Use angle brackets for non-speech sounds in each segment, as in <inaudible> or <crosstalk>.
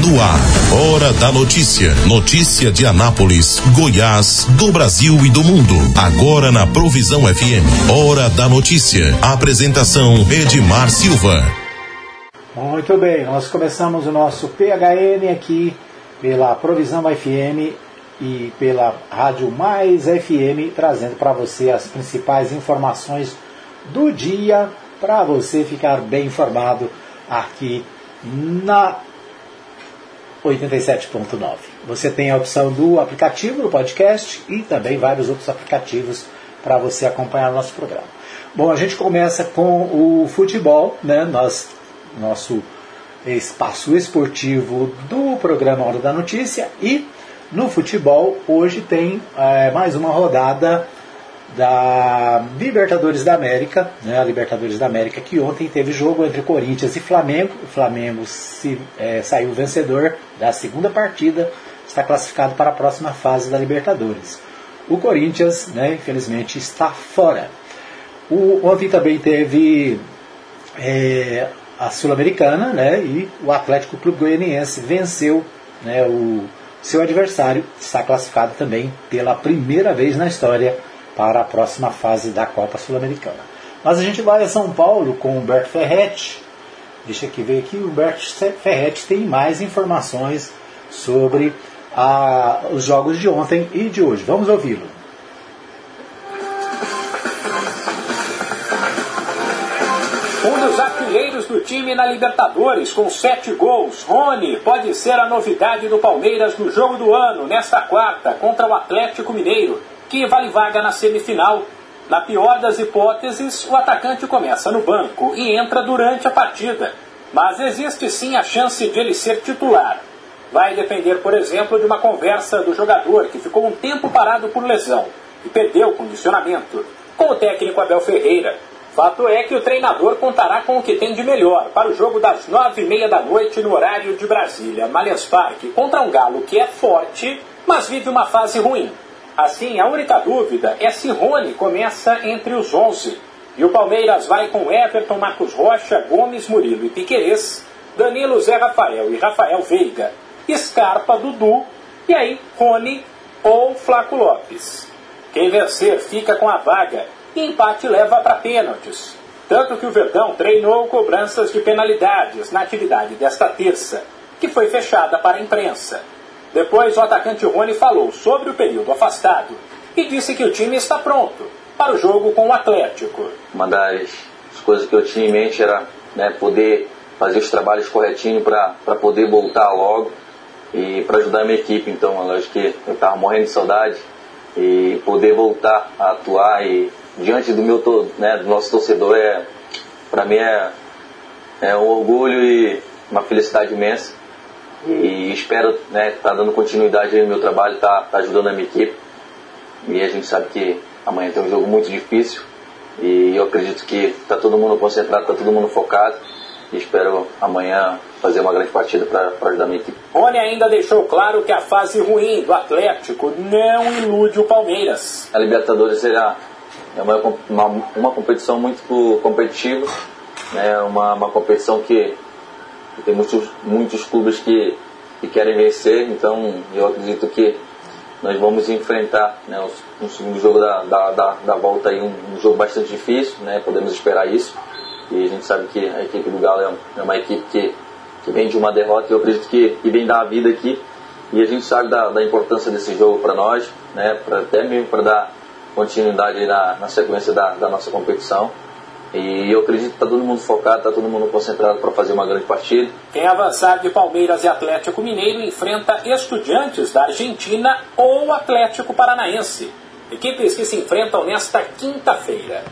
No ar, Hora da Notícia. Notícia de Anápolis, Goiás, do Brasil e do mundo. Agora na Provisão FM. Hora da Notícia. Apresentação Edmar Silva. Muito bem, nós começamos o nosso PHN aqui pela Provisão FM e pela Rádio Mais FM, trazendo para você as principais informações do dia para você ficar bem informado aqui na 87.9. Você tem a opção do aplicativo do podcast e também vários outros aplicativos para você acompanhar o nosso programa. Bom, a gente começa com o futebol, né? Nosso espaço esportivo do programa Hora da Notícia e no futebol hoje tem é, mais uma rodada da Libertadores da América, né, a Libertadores da América, que ontem teve jogo entre Corinthians e Flamengo. O Flamengo se, é, saiu vencedor da segunda partida, está classificado para a próxima fase da Libertadores. O Corinthians, né, infelizmente, está fora. O, ontem também teve é, a Sul-Americana né, e o Atlético Clube Goianiense venceu né, o seu adversário, está classificado também pela primeira vez na história para a próxima fase da Copa Sul-Americana. Mas a gente vai a São Paulo com Humberto Ferretti. Deixa aqui ver aqui, o Humberto Ferretti tem mais informações sobre a, os jogos de ontem e de hoje. Vamos ouvi-lo. Um dos artilheiros do time na Libertadores, com sete gols, Rony, pode ser a novidade do Palmeiras no jogo do ano, nesta quarta, contra o Atlético Mineiro que vale vaga na semifinal. Na pior das hipóteses, o atacante começa no banco e entra durante a partida. Mas existe sim a chance de ele ser titular. Vai depender, por exemplo, de uma conversa do jogador que ficou um tempo parado por lesão e perdeu o condicionamento, com o técnico Abel Ferreira. Fato é que o treinador contará com o que tem de melhor para o jogo das nove e meia da noite no horário de Brasília, Malhas Parque, contra um galo que é forte, mas vive uma fase ruim. Assim, a única dúvida é se Rony começa entre os 11 e o Palmeiras vai com Everton, Marcos Rocha, Gomes, Murilo e Piquerez, Danilo, Zé Rafael e Rafael Veiga, Scarpa, Dudu e aí Rony ou Flaco Lopes. Quem vencer fica com a vaga e empate leva para pênaltis. Tanto que o Verdão treinou cobranças de penalidades na atividade desta terça, que foi fechada para a imprensa. Depois, o atacante Rony falou sobre o período afastado e disse que o time está pronto para o jogo com o Atlético. Uma das coisas que eu tinha em mente era né, poder fazer os trabalhos corretinho para poder voltar logo e para ajudar a minha equipe. Então, eu acho que eu estava morrendo de saudade e poder voltar a atuar e diante do meu né, do nosso torcedor é para mim é, é um orgulho e uma felicidade imensa e espero estar né, tá dando continuidade no meu trabalho, tá, tá ajudando a minha equipe. E a gente sabe que amanhã tem um jogo muito difícil e eu acredito que está todo mundo concentrado, está todo mundo focado e espero amanhã fazer uma grande partida para ajudar a minha equipe. Rony ainda deixou claro que a fase ruim do Atlético não ilude o Palmeiras. A Libertadores será é uma, uma, uma competição muito competitiva, né, uma, uma competição que tem muitos, muitos clubes que, que querem vencer, então eu acredito que nós vamos enfrentar né, um segundo jogo da, da, da, da volta aí, um, um, jogo bastante difícil, né, podemos esperar isso. E a gente sabe que a equipe do Galo é, é uma equipe que, que vem de uma derrota e eu acredito que, que vem dar a vida aqui. E a gente sabe da, da importância desse jogo para nós, né, pra, até mesmo para dar continuidade na, na sequência da, da nossa competição. E eu acredito que está todo mundo focado, está todo mundo concentrado para fazer uma grande partida. Quem avançar de Palmeiras e Atlético Mineiro enfrenta Estudiantes da Argentina ou Atlético Paranaense. Equipes que se enfrentam nesta quinta-feira.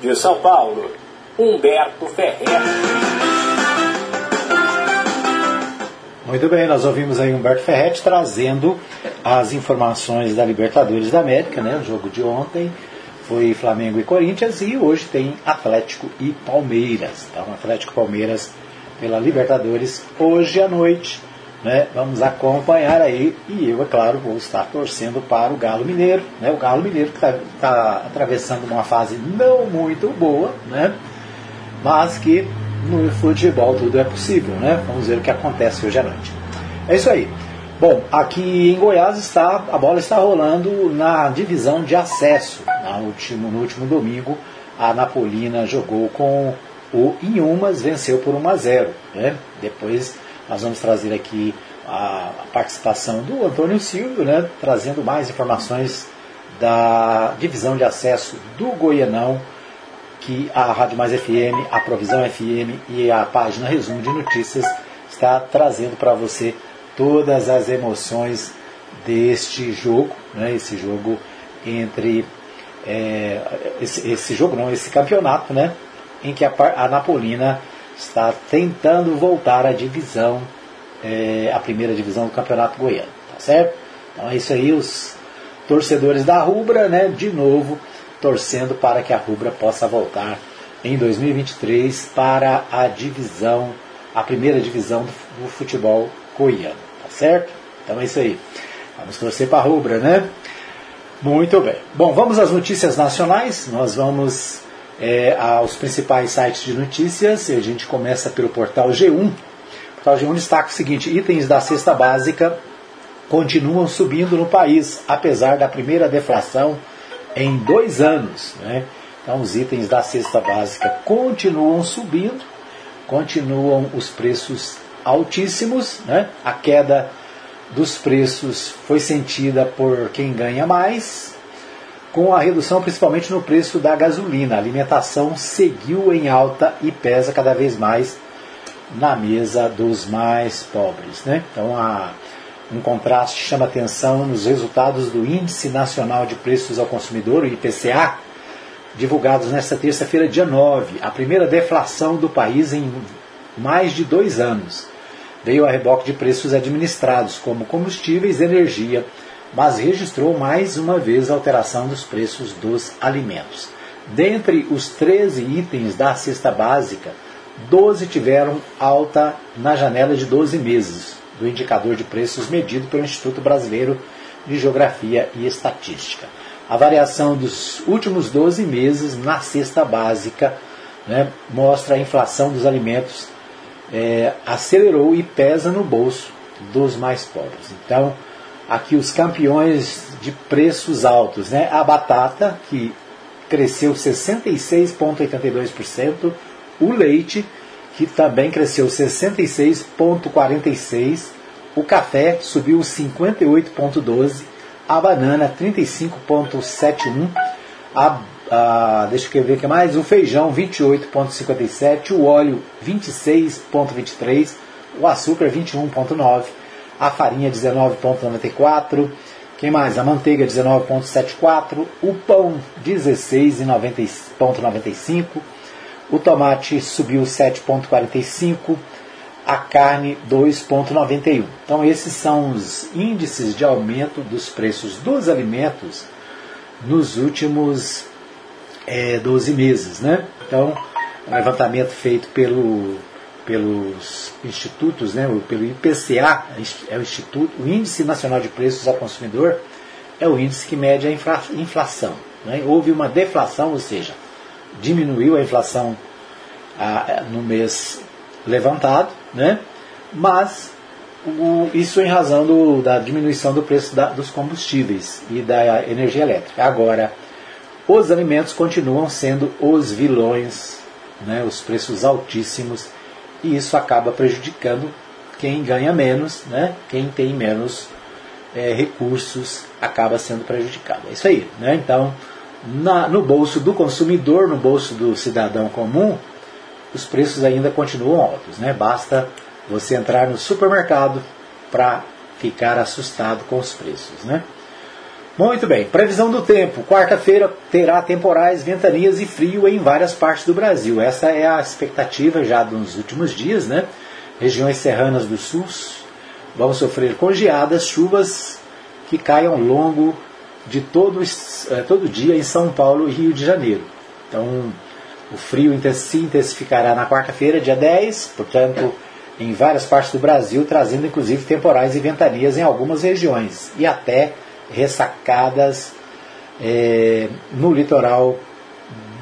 De São Paulo, Humberto Ferreira. Muito bem, nós ouvimos aí Humberto Ferretti trazendo as informações da Libertadores da América, né, o jogo de ontem foi Flamengo e Corinthians e hoje tem Atlético e Palmeiras. Então, Atlético e Palmeiras pela Libertadores hoje à noite. Né? Vamos acompanhar aí e eu, é claro, vou estar torcendo para o Galo Mineiro. Né? O Galo Mineiro que está tá atravessando uma fase não muito boa, né? mas que no futebol tudo é possível. Né? Vamos ver o que acontece hoje à noite. É isso aí. Bom, aqui em Goiás está a bola está rolando na divisão de acesso. No último, no último domingo, a Napolina jogou com o Inhumas, venceu por 1 a 0. Né? Depois nós vamos trazer aqui a participação do Antônio Silvio, né? trazendo mais informações da divisão de acesso do Goianão, que a Rádio Mais FM, a Provisão FM e a página Resumo de Notícias está trazendo para você todas as emoções deste jogo, né, esse jogo entre é, esse, esse, jogo não, esse campeonato, né, em que a, a Napolina está tentando voltar à divisão, é, a primeira divisão do campeonato goiano, tá certo? Então é isso aí, os torcedores da Rubra, né, de novo torcendo para que a Rubra possa voltar em 2023 para a divisão, a primeira divisão do, do futebol goiano, tá certo? Então é isso aí. Vamos torcer para a rubra, né? Muito bem. Bom, vamos às notícias nacionais. Nós vamos é, aos principais sites de notícias. E a gente começa pelo portal G1. O portal G1 destaca o seguinte: itens da cesta básica continuam subindo no país, apesar da primeira deflação em dois anos. Né? Então, os itens da cesta básica continuam subindo, continuam os preços altíssimos, né? a queda dos preços foi sentida por quem ganha mais, com a redução principalmente no preço da gasolina. A alimentação seguiu em alta e pesa cada vez mais na mesa dos mais pobres. Né? Então, há um contraste chama atenção nos resultados do Índice Nacional de Preços ao Consumidor, o IPCA, divulgados nesta terça-feira, dia 9, a primeira deflação do país em mais de dois anos veio a reboque de preços administrados, como combustíveis e energia, mas registrou mais uma vez a alteração dos preços dos alimentos. Dentre os 13 itens da cesta básica, 12 tiveram alta na janela de 12 meses, do indicador de preços medido pelo Instituto Brasileiro de Geografia e Estatística. A variação dos últimos 12 meses na cesta básica né, mostra a inflação dos alimentos é, acelerou e pesa no bolso dos mais pobres. Então, aqui os campeões de preços altos, né? A batata, que cresceu 66,82%, o leite, que também cresceu 66,46%, o café subiu 58,12%, a banana 35,71%, a ah, deixa eu ver o que mais, o feijão 28,57, o óleo 26,23, o açúcar 21,9, a farinha 19,94, quem mais? A manteiga 19,74, o pão 16,95, o tomate subiu 7,45, a carne 2,91. Então esses são os índices de aumento dos preços dos alimentos nos últimos é, 12 meses. Né? Então, um levantamento feito pelo, pelos institutos, né, pelo IPCA, é o, Instituto, o Índice Nacional de Preços ao Consumidor, é o índice que mede a inflação. Né? Houve uma deflação, ou seja, diminuiu a inflação a, no mês levantado, né? mas o, isso em razão do, da diminuição do preço da, dos combustíveis e da energia elétrica. Agora, os alimentos continuam sendo os vilões, né, os preços altíssimos, e isso acaba prejudicando quem ganha menos, né, quem tem menos é, recursos acaba sendo prejudicado. É isso aí. Né? Então, na, no bolso do consumidor, no bolso do cidadão comum, os preços ainda continuam altos. Né? Basta você entrar no supermercado para ficar assustado com os preços. Né? Muito bem, previsão do tempo. Quarta-feira terá temporais, ventanias e frio em várias partes do Brasil. Essa é a expectativa já dos últimos dias, né? Regiões serranas do sul vão sofrer congeadas, chuvas que caem ao longo de todo, eh, todo dia em São Paulo e Rio de Janeiro. Então, o frio se intensificará na quarta-feira, dia 10, portanto, em várias partes do Brasil, trazendo inclusive temporais e ventanias em algumas regiões e até ressacadas é, no litoral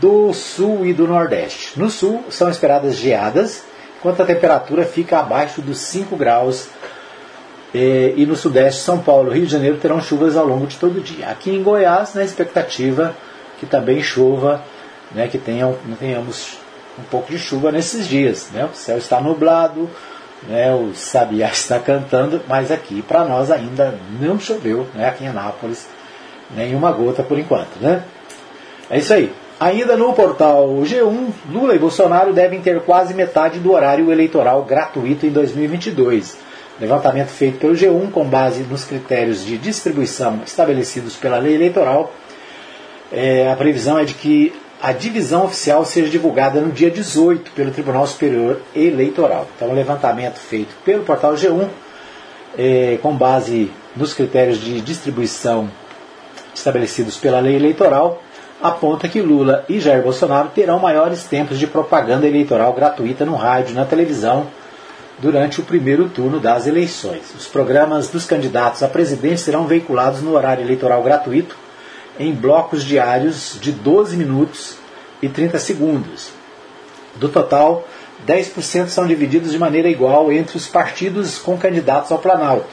do sul e do nordeste. No sul são esperadas geadas, enquanto a temperatura fica abaixo dos 5 graus E, e no sudeste, São Paulo e Rio de Janeiro terão chuvas ao longo de todo o dia. Aqui em Goiás, na né, expectativa que também chova, né, que tenham, tenhamos um pouco de chuva nesses dias. Né? O céu está nublado, né, o sabiá <laughs> está cantando, mas aqui para nós ainda não choveu, né, aqui em Anápolis, nenhuma gota por enquanto. Né? É isso aí. Ainda no portal G1, Lula e Bolsonaro devem ter quase metade do horário eleitoral gratuito em 2022. Levantamento feito pelo G1 com base nos critérios de distribuição estabelecidos pela lei eleitoral. É, a previsão é de que a divisão oficial seja divulgada no dia 18 pelo Tribunal Superior Eleitoral. Então, o levantamento feito pelo portal G1, é, com base nos critérios de distribuição estabelecidos pela lei eleitoral, aponta que Lula e Jair Bolsonaro terão maiores tempos de propaganda eleitoral gratuita no rádio e na televisão durante o primeiro turno das eleições. Os programas dos candidatos a presidente serão veiculados no horário eleitoral gratuito em blocos diários de 12 minutos e 30 segundos. Do total, 10% são divididos de maneira igual entre os partidos com candidatos ao Planalto.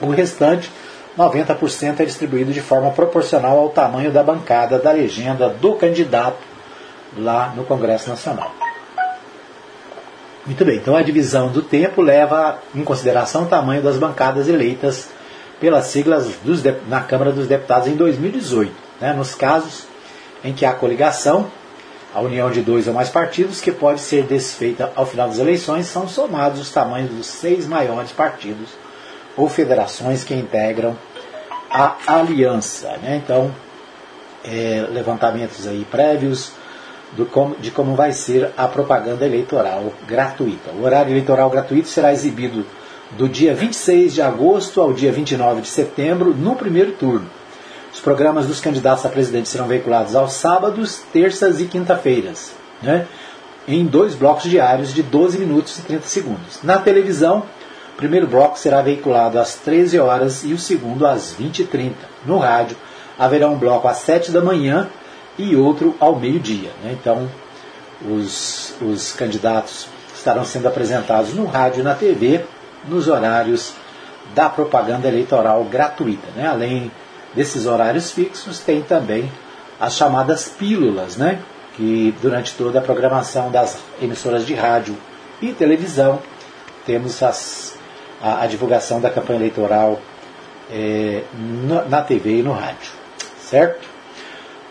O restante 90% é distribuído de forma proporcional ao tamanho da bancada da legenda do candidato lá no Congresso Nacional. Muito bem, então a divisão do tempo leva em consideração o tamanho das bancadas eleitas pelas siglas dos, na Câmara dos Deputados em 2018. Né, nos casos em que há coligação, a união de dois ou mais partidos, que pode ser desfeita ao final das eleições, são somados os tamanhos dos seis maiores partidos ou federações que integram a aliança. Né? Então, é, levantamentos aí prévios do de como vai ser a propaganda eleitoral gratuita. O horário eleitoral gratuito será exibido do dia 26 de agosto ao dia 29 de setembro, no primeiro turno. Os programas dos candidatos a presidente serão veiculados aos sábados, terças e quinta-feiras, né? em dois blocos diários de 12 minutos e 30 segundos. Na televisão, primeiro bloco será veiculado às 13 horas e o segundo às 20h30. No rádio, haverá um bloco às 7 da manhã e outro ao meio-dia. Né? Então, os, os candidatos estarão sendo apresentados no rádio e na TV nos horários da propaganda eleitoral gratuita. Né? Além desses horários fixos, tem também as chamadas pílulas, né? que durante toda a programação das emissoras de rádio e televisão temos as a, a divulgação da campanha eleitoral é, na, na TV e no rádio. Certo?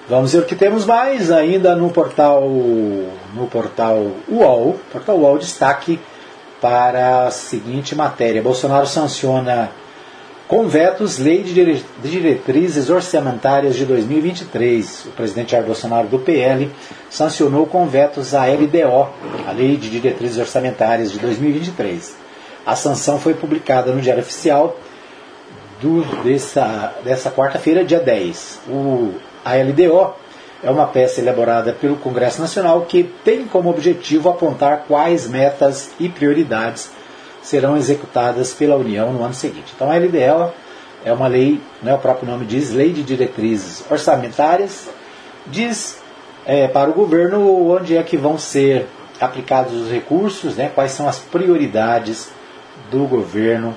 Vamos ver o que temos mais ainda no portal no portal UOL. Portal UOL destaque para a seguinte matéria: Bolsonaro sanciona com vetos lei de diretrizes orçamentárias de 2023. O presidente Jair Bolsonaro do PL sancionou com vetos a LDO, a Lei de Diretrizes Orçamentárias de 2023. A sanção foi publicada no Diário Oficial do, dessa, dessa quarta-feira, dia 10. O, a LDO é uma peça elaborada pelo Congresso Nacional que tem como objetivo apontar quais metas e prioridades serão executadas pela União no ano seguinte. Então a LDO é uma lei, né, o próprio nome diz, Lei de Diretrizes Orçamentárias, diz é, para o governo onde é que vão ser aplicados os recursos, né, quais são as prioridades do governo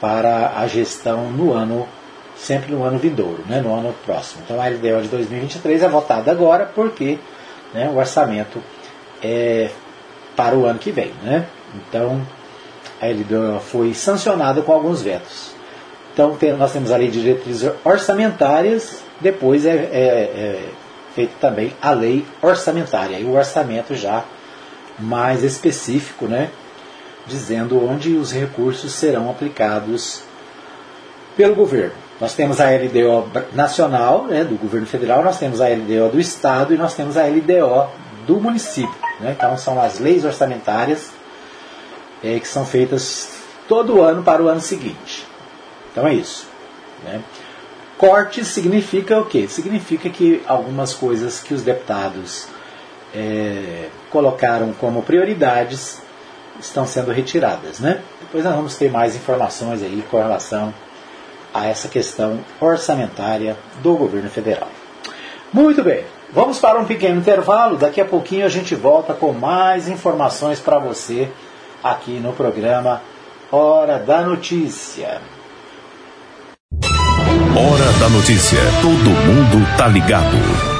para a gestão no ano, sempre no ano vindouro, né, no ano próximo. Então a LDO de 2023 é votada agora porque né, o orçamento é para o ano que vem. Né? Então a LDO foi sancionada com alguns vetos. Então tem, nós temos a lei de diretrizes orçamentárias, depois é, é, é feita também a lei orçamentária, e o orçamento já mais específico, né, dizendo onde os recursos serão aplicados pelo governo. Nós temos a LDO nacional, né, do governo federal, nós temos a LDO do estado e nós temos a LDO do município. Né? Então são as leis orçamentárias é, que são feitas todo ano para o ano seguinte. Então é isso. Né? Corte significa o quê? Significa que algumas coisas que os deputados é, colocaram como prioridades estão sendo retiradas. Né? Depois nós vamos ter mais informações aí com relação a essa questão orçamentária do governo federal. Muito bem, vamos para um pequeno intervalo. Daqui a pouquinho a gente volta com mais informações para você aqui no programa Hora da Notícia. Hora da Notícia. Todo mundo tá ligado.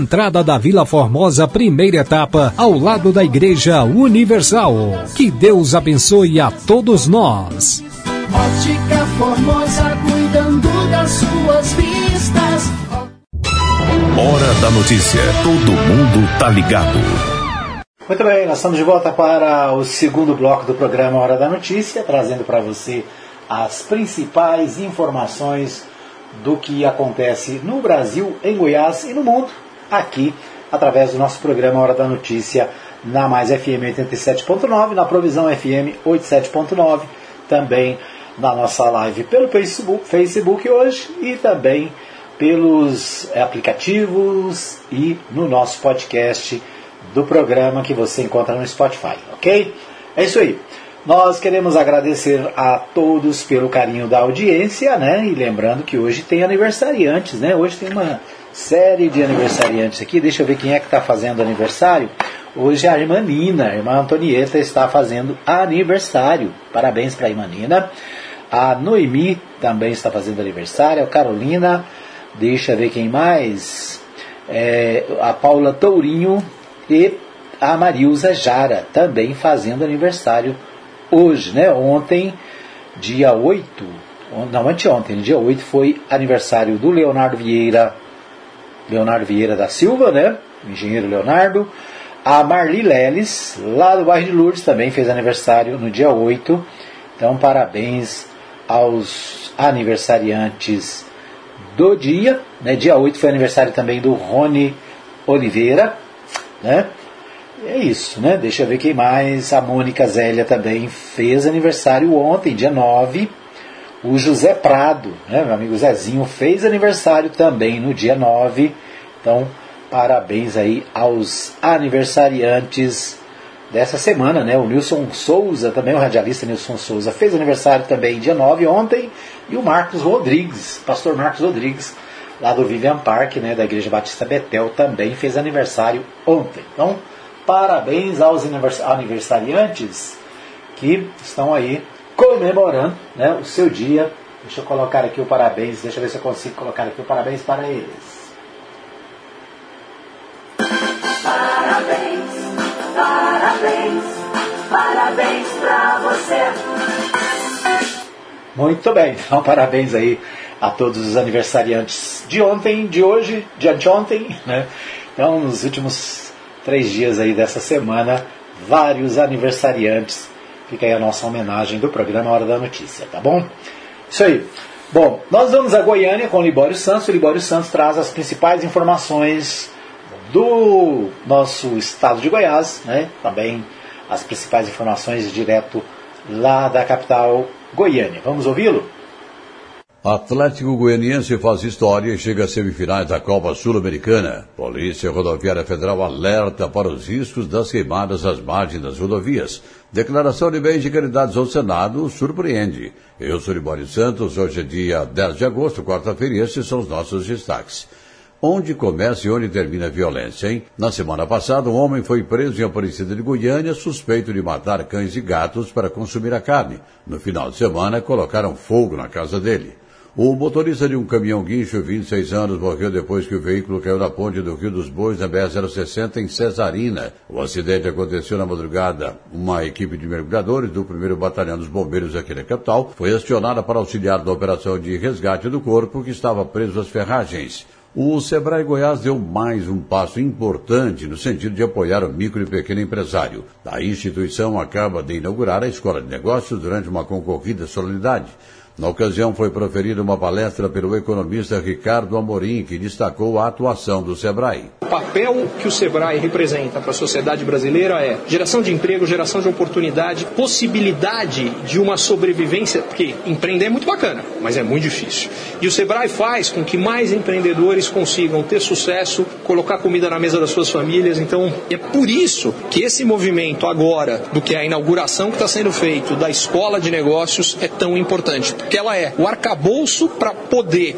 entrada da Vila Formosa, primeira etapa, ao lado da Igreja Universal. Que Deus abençoe a todos nós. Ótica Formosa, cuidando das suas vistas. Hora da Notícia. Todo mundo tá ligado. Muito bem, nós estamos de volta para o segundo bloco do programa Hora da Notícia, trazendo para você as principais informações do que acontece no Brasil, em Goiás e no mundo, aqui, através do nosso programa Hora da Notícia, na Mais FM 87.9, na Provisão FM 87.9, também na nossa live pelo Facebook, Facebook hoje e também pelos aplicativos e no nosso podcast do programa que você encontra no Spotify, ok? É isso aí. Nós queremos agradecer a todos pelo carinho da audiência, né? E lembrando que hoje tem aniversariantes, né? Hoje tem uma série de aniversariantes aqui. Deixa eu ver quem é que está fazendo aniversário. Hoje a irmã Nina, a irmã Antonieta, está fazendo aniversário. Parabéns para a irmã Nina. A Noemi também está fazendo aniversário. A Carolina, deixa eu ver quem mais. É, a Paula Tourinho e a Marilza Jara também fazendo aniversário hoje, né? Ontem, dia 8, não, anteontem, dia 8 foi aniversário do Leonardo Vieira, Leonardo Vieira da Silva, né? Engenheiro Leonardo. A Marli Leles, lá do bairro de Lourdes, também fez aniversário no dia 8. Então, parabéns aos aniversariantes do dia. Né? Dia 8 foi aniversário também do Rony Oliveira. Né? É isso, né? Deixa eu ver quem mais. A Mônica Zélia também fez aniversário ontem, dia 9. O José Prado, né? meu amigo Zezinho, fez aniversário também no dia 9. Então, parabéns aí aos aniversariantes dessa semana, né? O Nilson Souza, também o radialista Nilson Souza, fez aniversário também dia 9 ontem. E o Marcos Rodrigues, pastor Marcos Rodrigues, lá do Vivian Park, né? Da Igreja Batista Betel, também fez aniversário ontem. Então, parabéns aos aniversariantes que estão aí comemorando né, o seu dia. Deixa eu colocar aqui o parabéns, deixa eu ver se eu consigo colocar aqui o parabéns para eles. Parabéns, parabéns, parabéns pra você. Muito bem, então <laughs> parabéns aí a todos os aniversariantes de ontem, de hoje, de anteontem, né? Então, nos últimos três dias aí dessa semana, vários aniversariantes. Fica aí a nossa homenagem do programa Hora da Notícia, tá bom? Isso aí. Bom, nós vamos a Goiânia com o Libório Santos. O Libório Santos traz as principais informações do nosso estado de Goiás, né? Também as principais informações direto lá da capital Goiânia. Vamos ouvi-lo? Atlético Goianiense faz história e chega às semifinais da Copa Sul-Americana. Polícia Rodoviária Federal alerta para os riscos das queimadas às margens das rodovias. Declaração de bens de caridades ao Senado surpreende. Eu sou Libório Santos, hoje é dia 10 de agosto, quarta-feira, e esses são os nossos destaques. Onde começa e onde termina a violência, hein? Na semana passada, um homem foi preso em Aparecida de Goiânia, suspeito de matar cães e gatos para consumir a carne. No final de semana, colocaram fogo na casa dele. O motorista de um caminhão guincho, 26 anos, morreu depois que o veículo caiu na ponte do Rio dos Bois, na BR-060, em Cesarina. O acidente aconteceu na madrugada. Uma equipe de mergulhadores do 1 Batalhão dos Bombeiros aqui na capital foi acionada para auxiliar na operação de resgate do corpo que estava preso às ferragens. O Sebrae Goiás deu mais um passo importante no sentido de apoiar o micro e pequeno empresário. A instituição acaba de inaugurar a Escola de Negócios durante uma concorrida solenidade. Na ocasião, foi proferida uma palestra pelo economista Ricardo Amorim, que destacou a atuação do SEBRAE. O papel que o SEBRAE representa para a sociedade brasileira é geração de emprego, geração de oportunidade, possibilidade de uma sobrevivência, porque empreender é muito bacana, mas é muito difícil. E o SEBRAE faz com que mais empreendedores consigam ter sucesso, colocar comida na mesa das suas famílias. Então, é por isso que esse movimento agora, do que é a inauguração que está sendo feito da Escola de Negócios, é tão importante que ela é o arcabouço para poder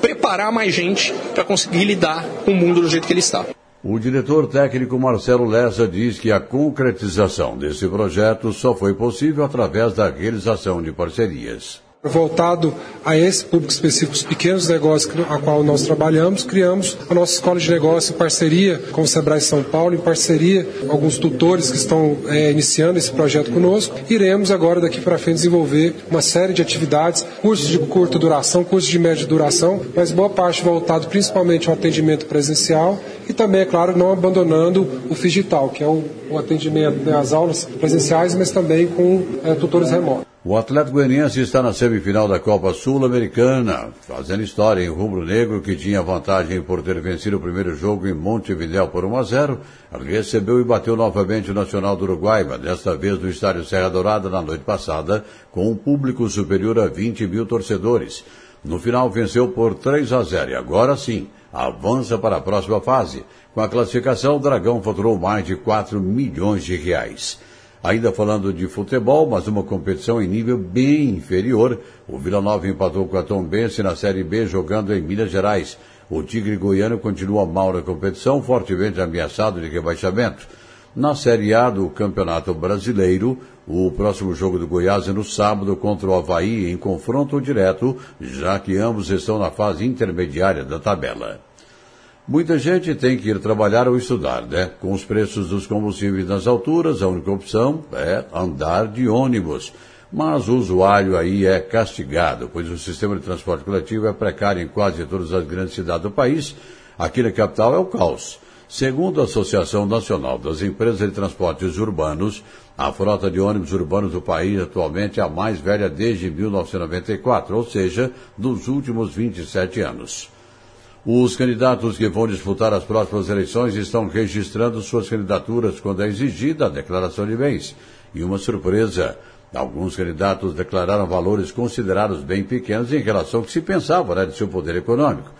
preparar mais gente para conseguir lidar com o mundo do jeito que ele está. O diretor técnico Marcelo Lessa diz que a concretização desse projeto só foi possível através da realização de parcerias voltado a esse público específico, os pequenos negócios a qual nós trabalhamos, criamos a nossa escola de negócio em parceria com o Sebrae São Paulo, em parceria com alguns tutores que estão é, iniciando esse projeto conosco. Iremos agora daqui para frente desenvolver uma série de atividades, cursos de curta duração, cursos de média duração, mas boa parte voltado principalmente ao atendimento presencial e também, é claro, não abandonando o digital, que é o, o atendimento, né, as aulas presenciais, mas também com é, tutores remotos. O Atlético Goianiense está na semifinal da Copa Sul-Americana, fazendo história em rubro-negro que tinha vantagem por ter vencido o primeiro jogo em Montevidéu por 1 a 0, recebeu e bateu novamente o Nacional do Uruguai, mas desta vez no estádio Serra Dourada na noite passada, com um público superior a 20 mil torcedores. No final venceu por 3 a 0 e agora sim avança para a próxima fase. Com a classificação, o Dragão faturou mais de 4 milhões de reais. Ainda falando de futebol, mas uma competição em nível bem inferior, o Vila Nova empatou com a Tombense na Série B jogando em Minas Gerais. O Tigre Goiano continua mal na competição, fortemente ameaçado de rebaixamento. Na Série A do Campeonato Brasileiro, o próximo jogo do Goiás é no sábado contra o Havaí em confronto direto, já que ambos estão na fase intermediária da tabela. Muita gente tem que ir trabalhar ou estudar, né? Com os preços dos combustíveis nas alturas, a única opção é andar de ônibus. Mas o usuário aí é castigado, pois o sistema de transporte coletivo é precário em quase todas as grandes cidades do país. Aqui na capital é o caos. Segundo a Associação Nacional das Empresas de Transportes Urbanos, a frota de ônibus urbanos do país atualmente é a mais velha desde 1994, ou seja, dos últimos 27 anos. Os candidatos que vão disputar as próximas eleições estão registrando suas candidaturas quando é exigida a declaração de bens. E uma surpresa, alguns candidatos declararam valores considerados bem pequenos em relação ao que se pensava né, de seu poder econômico.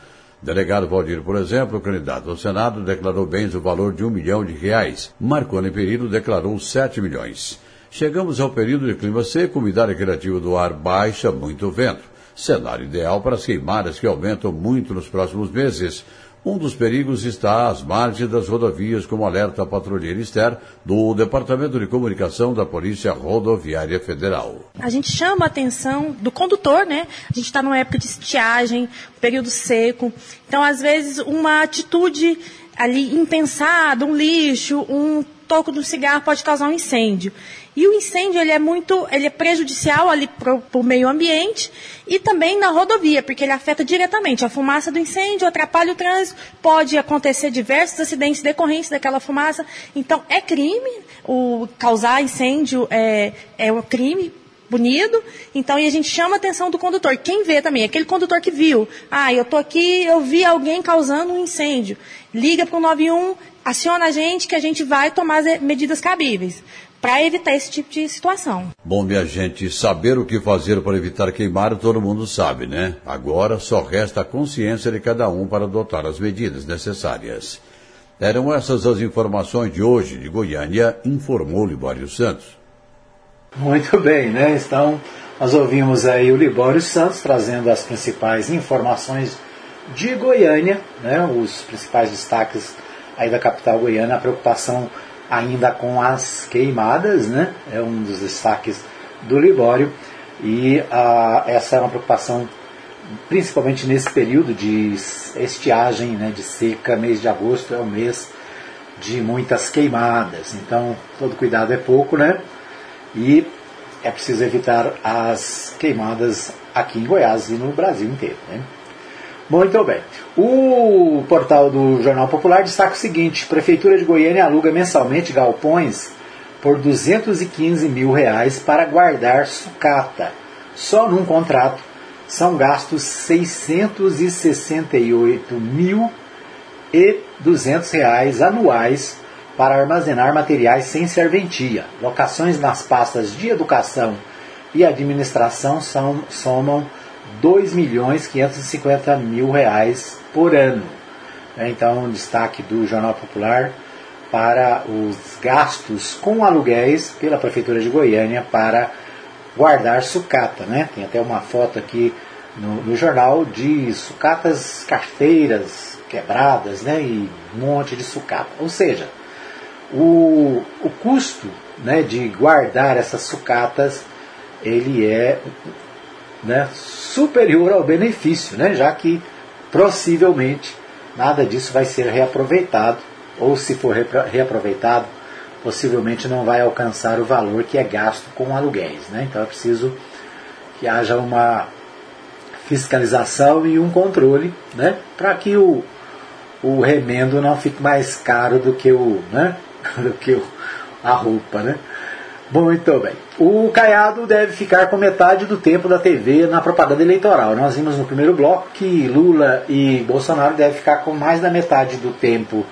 Delegado Valdir, por exemplo, candidato ao Senado, declarou bens o valor de um milhão de reais. Marconi Perillo declarou sete milhões. Chegamos ao período de clima seco, umidade relativa do ar baixa, muito vento cenário ideal para as queimadas que aumentam muito nos próximos meses. Um dos perigos está às margens das rodovias, como alerta a patrulheira Esther, do Departamento de Comunicação da Polícia Rodoviária Federal. A gente chama a atenção do condutor, né? A gente está numa época de estiagem, período seco. Então, às vezes, uma atitude ali impensada, um lixo, um toco de um cigarro pode causar um incêndio. E o incêndio ele é muito, ele é prejudicial ali para o meio ambiente e também na rodovia, porque ele afeta diretamente a fumaça do incêndio, atrapalha o trânsito, pode acontecer diversos acidentes decorrentes daquela fumaça. Então é crime, o causar incêndio é, é um crime punido. Então, e a gente chama a atenção do condutor. Quem vê também, aquele condutor que viu. Ah, eu tô aqui, eu vi alguém causando um incêndio. Liga para o 91, aciona a gente que a gente vai tomar as medidas cabíveis para evitar esse tipo de situação. Bom, minha gente, saber o que fazer para evitar queimar todo mundo sabe, né? Agora só resta a consciência de cada um para adotar as medidas necessárias. Eram essas as informações de hoje de Goiânia, informou Libório Santos. Muito bem, né? Então, nós ouvimos aí o Libório Santos trazendo as principais informações de Goiânia, né? Os principais destaques aí da capital goiana, a preocupação ainda com as queimadas, né? É um dos destaques do Libório. E ah, essa é uma preocupação principalmente nesse período de estiagem, né, de seca, mês de agosto é um mês de muitas queimadas. Então, todo cuidado é pouco, né? E é preciso evitar as queimadas aqui em Goiás e no Brasil inteiro, né? Muito bem. O portal do Jornal Popular destaca o seguinte: Prefeitura de Goiânia aluga mensalmente galpões por 215 mil reais para guardar sucata. Só num contrato são gastos 668 mil e 200 reais anuais para armazenar materiais sem serventia. Locações nas pastas de educação e administração são, somam 2 milhões 550 mil reais por ano. É, então, um destaque do Jornal Popular para os gastos com aluguéis pela Prefeitura de Goiânia para guardar sucata. Né? Tem até uma foto aqui no, no jornal de sucatas carteiras quebradas né? e um monte de sucata. Ou seja, o, o custo né, de guardar essas sucatas ele é né, superior ao benefício, né, já que possivelmente nada disso vai ser reaproveitado, ou se for reaproveitado, possivelmente não vai alcançar o valor que é gasto com aluguéis. Né? Então é preciso que haja uma fiscalização e um controle né, para que o, o remendo não fique mais caro do que, o, né, <laughs> do que o, a roupa. Né? Muito bem. O Caiado deve ficar com metade do tempo da TV na propaganda eleitoral. Nós vimos no primeiro bloco que Lula e Bolsonaro devem ficar com mais da metade do tempo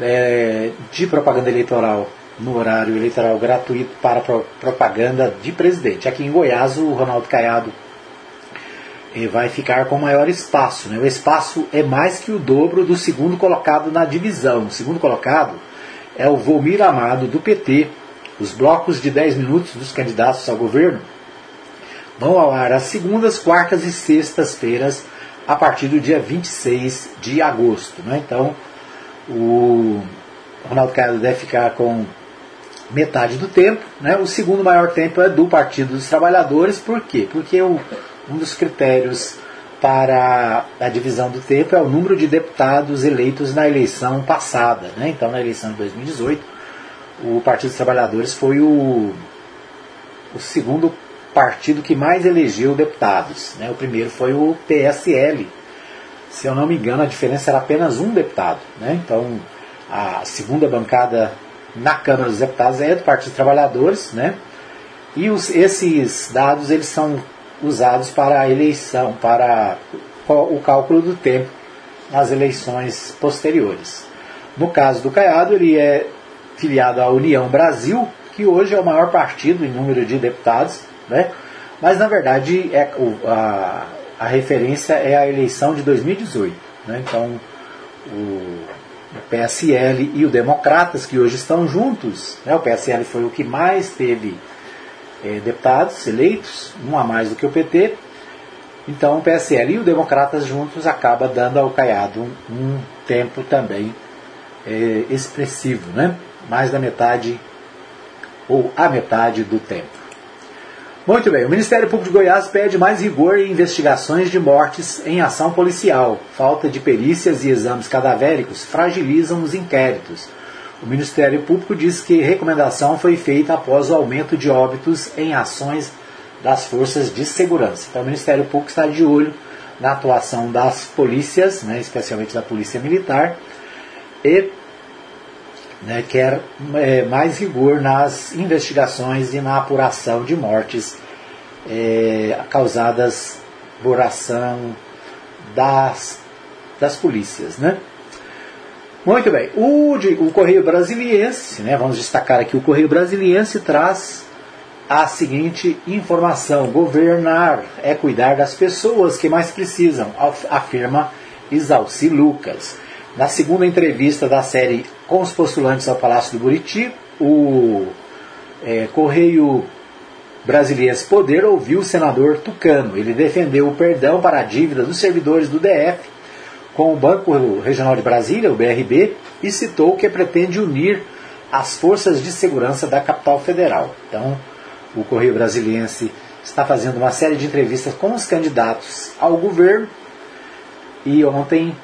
é, de propaganda eleitoral no horário eleitoral gratuito para pro, propaganda de presidente. Aqui em Goiás, o Ronaldo Caiado eh, vai ficar com maior espaço. Né? O espaço é mais que o dobro do segundo colocado na divisão. O segundo colocado é o Volmir Amado, do PT, os blocos de 10 minutos dos candidatos ao governo vão ao ar às segundas, quartas e sextas-feiras, a partir do dia 26 de agosto. Né? Então, o Ronaldo Caiado deve ficar com metade do tempo. Né? O segundo maior tempo é do Partido dos Trabalhadores. Por quê? Porque o, um dos critérios para a divisão do tempo é o número de deputados eleitos na eleição passada. Né? Então, na eleição de 2018, o Partido dos Trabalhadores foi o, o segundo partido que mais elegeu deputados. Né? O primeiro foi o PSL. Se eu não me engano, a diferença era apenas um deputado. Né? Então, a segunda bancada na Câmara dos Deputados é do Partido dos Trabalhadores. Né? E os, esses dados eles são usados para a eleição, para o cálculo do tempo nas eleições posteriores. No caso do Caiado, ele é filiado à União Brasil, que hoje é o maior partido em número de deputados, né? mas na verdade é, o, a, a referência é a eleição de 2018. Né? Então, o, PSL e o Democratas, que hoje estão juntos, né? o PSL foi o que mais teve é, deputados eleitos, um a mais do que o PT. Então, o PSL e o Democratas juntos acaba dando ao Caiado um, um tempo também é, expressivo, né? Mais da metade ou a metade do tempo. Muito bem, o Ministério Público de Goiás pede mais rigor em investigações de mortes em ação policial. Falta de perícias e exames cadavéricos fragilizam os inquéritos. O Ministério Público diz que recomendação foi feita após o aumento de óbitos em ações das forças de segurança. Então, o Ministério Público está de olho na atuação das polícias, né, especialmente da Polícia Militar, e né, quer é, mais rigor nas investigações e na apuração de mortes é, causadas por ação das, das polícias. Né? Muito bem. O, de, o Correio Brasiliense, né, vamos destacar aqui, o Correio Brasiliense traz a seguinte informação: governar é cuidar das pessoas que mais precisam, afirma Isalci Lucas. Na segunda entrevista da série com os postulantes ao Palácio do Buriti, o é, Correio Brasiliense Poder ouviu o senador Tucano. Ele defendeu o perdão para a dívida dos servidores do DF com o Banco Regional de Brasília, o BRB, e citou que pretende unir as forças de segurança da capital federal. Então, o Correio Brasiliense está fazendo uma série de entrevistas com os candidatos ao governo e ontem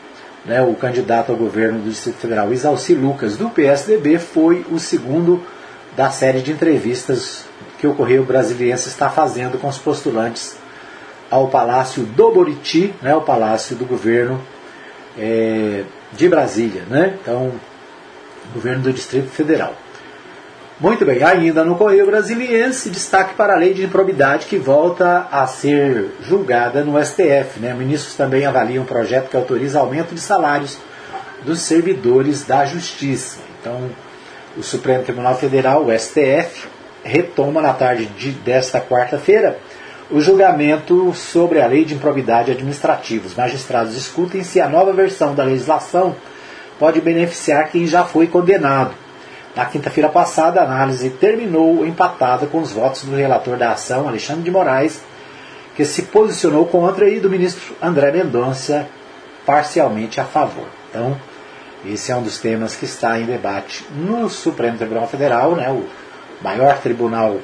né, o candidato ao governo do Distrito Federal, Isalci Lucas, do PSDB, foi o segundo da série de entrevistas que o Correio Brasiliense está fazendo com os postulantes ao Palácio do Boriti, né, o Palácio do Governo é, de Brasília, né? então, governo do Distrito Federal. Muito bem, ainda no Correio Brasiliense, destaque para a lei de improbidade que volta a ser julgada no STF. Né? Ministros também avaliam um projeto que autoriza aumento de salários dos servidores da Justiça. Então, o Supremo Tribunal Federal, o STF, retoma na tarde de, desta quarta-feira o julgamento sobre a lei de improbidade administrativa. Os magistrados discutem se a nova versão da legislação pode beneficiar quem já foi condenado na quinta-feira passada, a análise terminou empatada com os votos do relator da ação, Alexandre de Moraes, que se posicionou contra e do ministro André Mendonça parcialmente a favor. Então, esse é um dos temas que está em debate no Supremo Tribunal Federal, né, o maior tribunal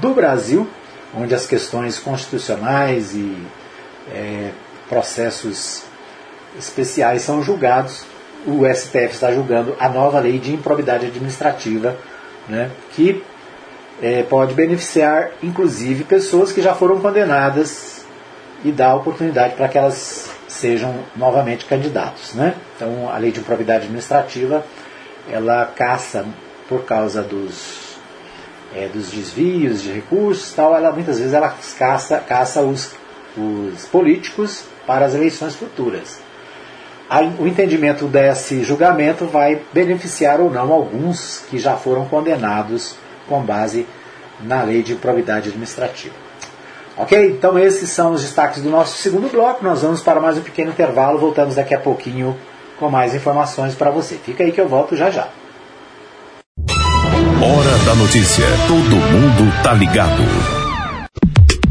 do Brasil, onde as questões constitucionais e é, processos especiais são julgados o STF está julgando a nova lei de improbidade administrativa, né, que é, pode beneficiar, inclusive, pessoas que já foram condenadas e dá oportunidade para que elas sejam novamente candidatos. Né? Então, a lei de improbidade administrativa, ela caça por causa dos, é, dos desvios de recursos, tal, ela muitas vezes ela caça, caça os, os políticos para as eleições futuras o entendimento desse julgamento vai beneficiar ou não alguns que já foram condenados com base na lei de improbidade administrativa. Ok? Então esses são os destaques do nosso segundo bloco. Nós vamos para mais um pequeno intervalo. Voltamos daqui a pouquinho com mais informações para você. Fica aí que eu volto já já. Hora da notícia. Todo mundo tá ligado.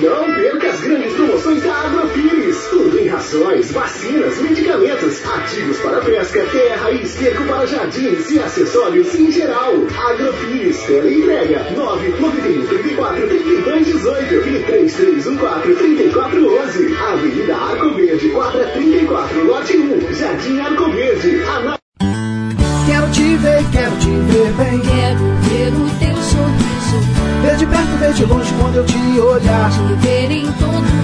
Não perca as grandes promoções da Agrofires. Tudo em rações, vacinas, medicamentos, ativos para pesca, terra e esterco para jardins e acessórios em geral. Agrofires, tela entrega 991 34 32 18 e 3314 3411. Avenida Arco Verde, quadra 34, lote 1, Jardim Arco Verde. Ana... Quero te ver, quero te ver bem. Quero ver o teu sorriso Ver de perto, ver de longe quando eu te olhar. Te ver em todo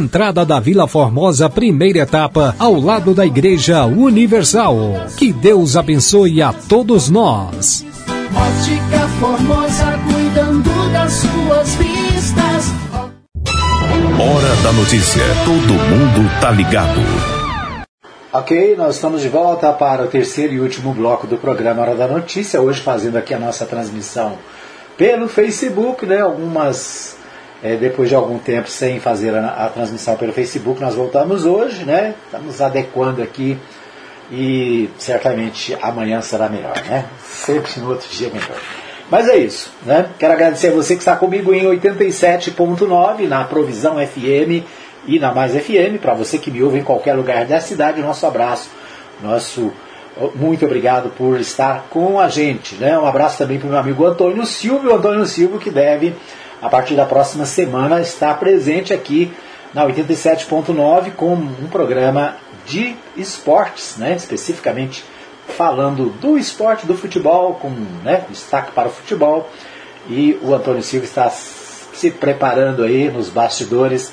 entrada da Vila Formosa, primeira etapa, ao lado da Igreja Universal. Que Deus abençoe a todos nós. Ótica Formosa, cuidando das suas vistas. Hora da notícia. Todo mundo tá ligado. Ok, nós estamos de volta para o terceiro e último bloco do programa Hora da Notícia. Hoje fazendo aqui a nossa transmissão pelo Facebook, né? Algumas é, depois de algum tempo sem fazer a, a, transmissão pelo Facebook, nós voltamos hoje, né? Estamos adequando aqui e certamente amanhã será melhor, né? Sempre no outro dia melhor. Mas é isso, né? Quero agradecer a você que está comigo em 87.9 na Provisão FM e na Mais FM, para você que me ouve em qualquer lugar da cidade, nosso abraço, nosso muito obrigado por estar com a gente, né? Um abraço também para o meu amigo Antônio Silvio, Antônio Silvio que deve a partir da próxima semana estar presente aqui na 87.9 com um programa de esportes, né? especificamente falando do esporte do futebol, com né, destaque para o futebol. E o Antônio Silva está se preparando aí nos bastidores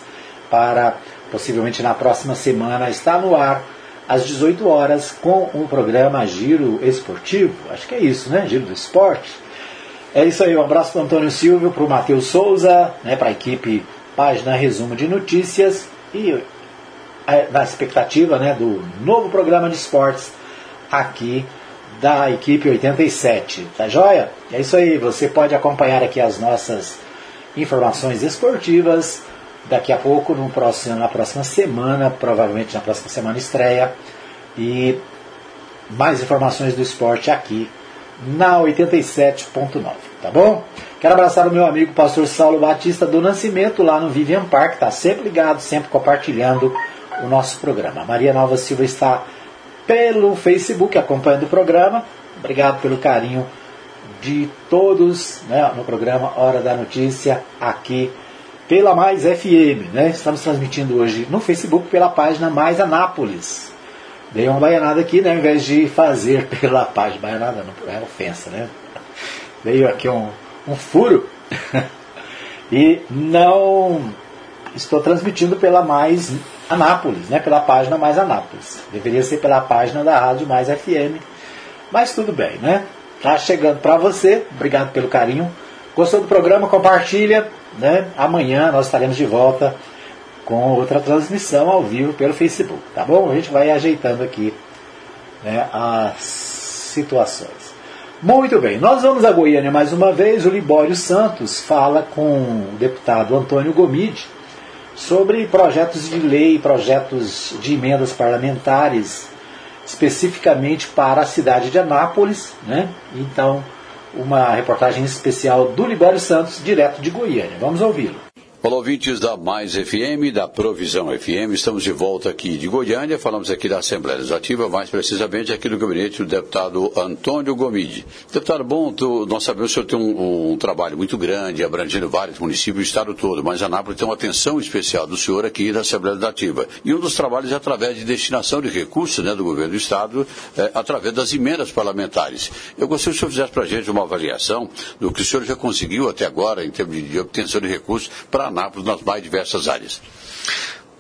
para possivelmente na próxima semana estar no ar às 18 horas com o programa Giro Esportivo. Acho que é isso, né? Giro do Esporte. É isso aí, um abraço para Antônio Silvio, para o Matheus Souza, né, para a equipe Página Resumo de Notícias e na expectativa né, do novo programa de esportes aqui da equipe 87. Tá joia? É isso aí, você pode acompanhar aqui as nossas informações esportivas. Daqui a pouco, no próximo, na próxima semana, provavelmente na próxima semana estreia. E mais informações do esporte aqui na 87.9, tá bom? Quero abraçar o meu amigo pastor Saulo Batista do Nascimento lá no Vivian Park, tá sempre ligado, sempre compartilhando o nosso programa. Maria Nova Silva está pelo Facebook acompanhando o programa. Obrigado pelo carinho de todos né, no programa Hora da Notícia aqui pela Mais FM. Né? Estamos transmitindo hoje no Facebook pela página Mais Anápolis. Dei uma baianada aqui, né, ao invés de fazer <laughs> pela página. Baianada não é ofensa, né? Veio aqui um, um furo. <laughs> e não estou transmitindo pela Mais Anápolis, né, pela página Mais Anápolis. Deveria ser pela página da Rádio Mais FM, mas tudo bem, né? Tá chegando para você. Obrigado pelo carinho. Gostou do programa? Compartilha, né? Amanhã nós estaremos de volta com outra transmissão ao vivo pelo Facebook, tá bom? A gente vai ajeitando aqui né, as situações. Muito bem, nós vamos a Goiânia mais uma vez. O Libório Santos fala com o deputado Antônio Gomide sobre projetos de lei, projetos de emendas parlamentares, especificamente para a cidade de Anápolis. Né? Então, uma reportagem especial do Libério Santos, direto de Goiânia. Vamos ouvi-lo. Olá, ouvintes da Mais FM, da Provisão FM. Estamos de volta aqui de Goiânia. Falamos aqui da Assembleia Legislativa, mais precisamente aqui no gabinete do deputado Antônio Gomide. Deputado, bom, tu, nós sabemos que o senhor tem um, um, trabalho muito grande, abrangendo vários municípios do estado todo, mas Anápolis tem uma atenção especial do senhor aqui na Assembleia Legislativa. E um dos trabalhos é através de destinação de recursos né, do governo do estado, é, através das emendas parlamentares. Eu gostaria que o senhor fizesse para a gente uma avaliação do que o senhor já conseguiu até agora em termos de obtenção de recursos para Anápolis nas mais diversas áreas.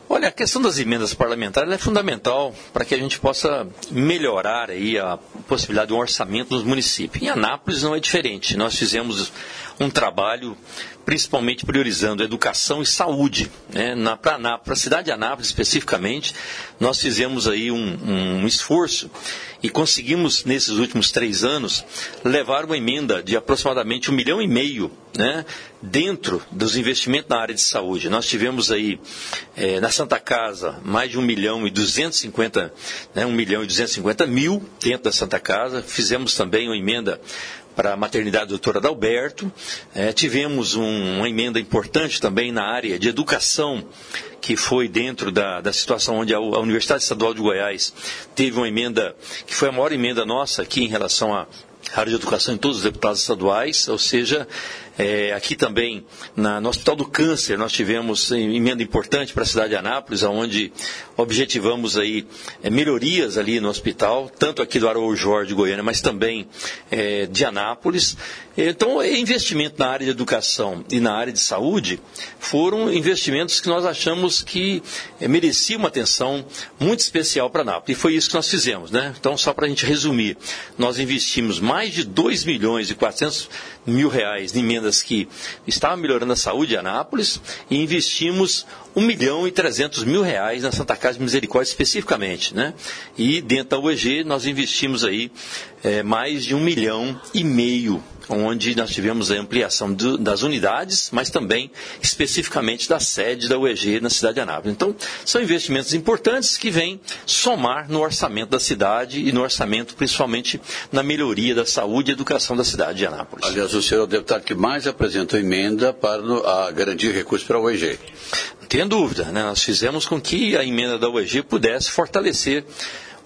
Olha, a questão das emendas parlamentares é fundamental para que a gente possa melhorar aí a possibilidade de um orçamento nos municípios. Em Anápolis não é diferente. Nós fizemos um trabalho principalmente priorizando educação e saúde. Né? Para a cidade de Anápolis, especificamente, nós fizemos aí um, um esforço e conseguimos, nesses últimos três anos, levar uma emenda de aproximadamente um milhão e meio né, dentro dos investimentos na área de saúde. Nós tivemos aí é, na Santa Casa mais de um milhão e 250, né, um milhão e 250 mil dentro da Santa Casa. Fizemos também uma emenda para a maternidade doutora Adalberto. É, tivemos um, uma emenda importante também na área de educação, que foi dentro da, da situação onde a, a, Universidade Estadual de Goiás teve uma emenda, que foi a maior emenda nossa aqui em relação à área de educação em todos os deputados estaduais, ou seja, é, aqui também, na, no Hospital do Câncer, nós tivemos emenda importante para a cidade de Anápolis, onde objetivamos aí é, melhorias ali no hospital, tanto aqui do Araújo Jorge de Goiânia, mas também é, de Anápolis. Então, investimento na área de educação e na área de saúde foram investimentos que nós achamos que é, mereciam uma atenção muito especial para Anápolis. E foi isso que nós fizemos. Né? Então, só para a gente resumir, nós investimos mais de 2 milhões e 400 mil reais em emendas que estavam melhorando a saúde de Anápolis e investimos 1 milhão e 300 mil reais na Santa Casa de Misericórdia especificamente, né? E dentro da UEG nós investimos aí é, mais de um milhão e meio onde nós tivemos a ampliação do, das unidades, mas também especificamente da sede da UEG na cidade de Anápolis. Então, são investimentos importantes que vêm somar no orçamento da cidade e no orçamento, principalmente, na melhoria da saúde e educação da cidade de Anápolis. Aliás, o senhor é o deputado que mais apresentou emenda para a garantir recursos para a UEG. Tem dúvida, né? nós fizemos com que a emenda da UEG pudesse fortalecer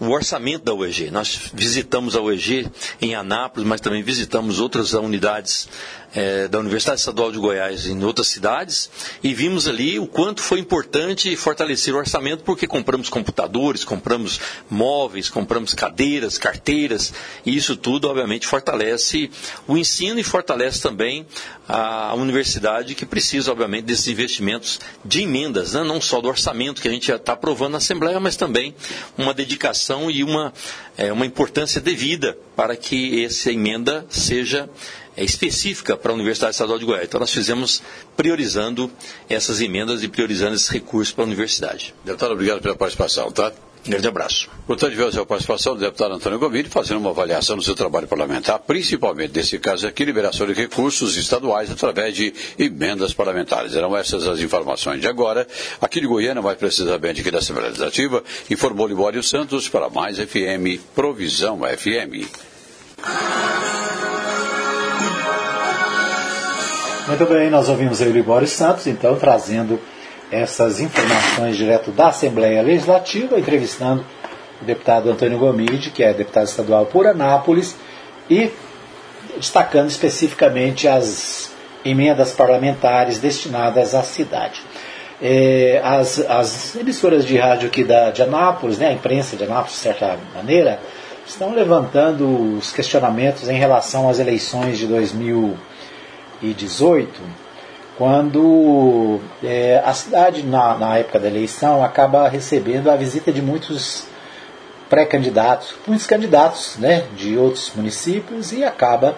o orçamento da UEG. Nós visitamos a UEG em Anápolis, mas também visitamos outras unidades é, da Universidade Estadual de Goiás em outras cidades e vimos ali o quanto foi importante fortalecer o orçamento porque compramos computadores, compramos móveis, compramos cadeiras, carteiras e isso tudo obviamente fortalece o ensino e fortalece também a universidade que precisa obviamente desses investimentos de emendas, né? não só do orçamento que a gente já está aprovando na Assembleia, mas também uma dedicação e uma, é, uma importância devida para que essa emenda seja específica para a Universidade Estadual de Goiás. Então nós fizemos priorizando essas emendas e priorizando esses recursos para a universidade. Deputado, obrigado pela participação, tá? Grande abraço. Portanto, tivemos a participação do deputado Antônio Gomide fazendo uma avaliação do seu trabalho parlamentar, principalmente nesse caso aqui, liberação de recursos estaduais através de emendas parlamentares. Eram essas as informações de agora. Aqui de Goiânia, mais precisamente aqui da Assembleia Legislativa, informou Libório Santos para mais FM, Provisão FM. Muito bem, nós ouvimos aí o Libório Santos, então, trazendo essas informações direto da Assembleia Legislativa, entrevistando o deputado Antônio Gomide, que é deputado estadual por Anápolis, e destacando especificamente as emendas parlamentares destinadas à cidade. É, as, as, emissoras de rádio aqui da, de Anápolis, né, a imprensa de Anápolis, de certa maneira, estão levantando os questionamentos em relação às eleições de 2018 quando é, a cidade, na, na, época da eleição, acaba recebendo a visita de muitos pré-candidatos, muitos candidatos né, de outros municípios e acaba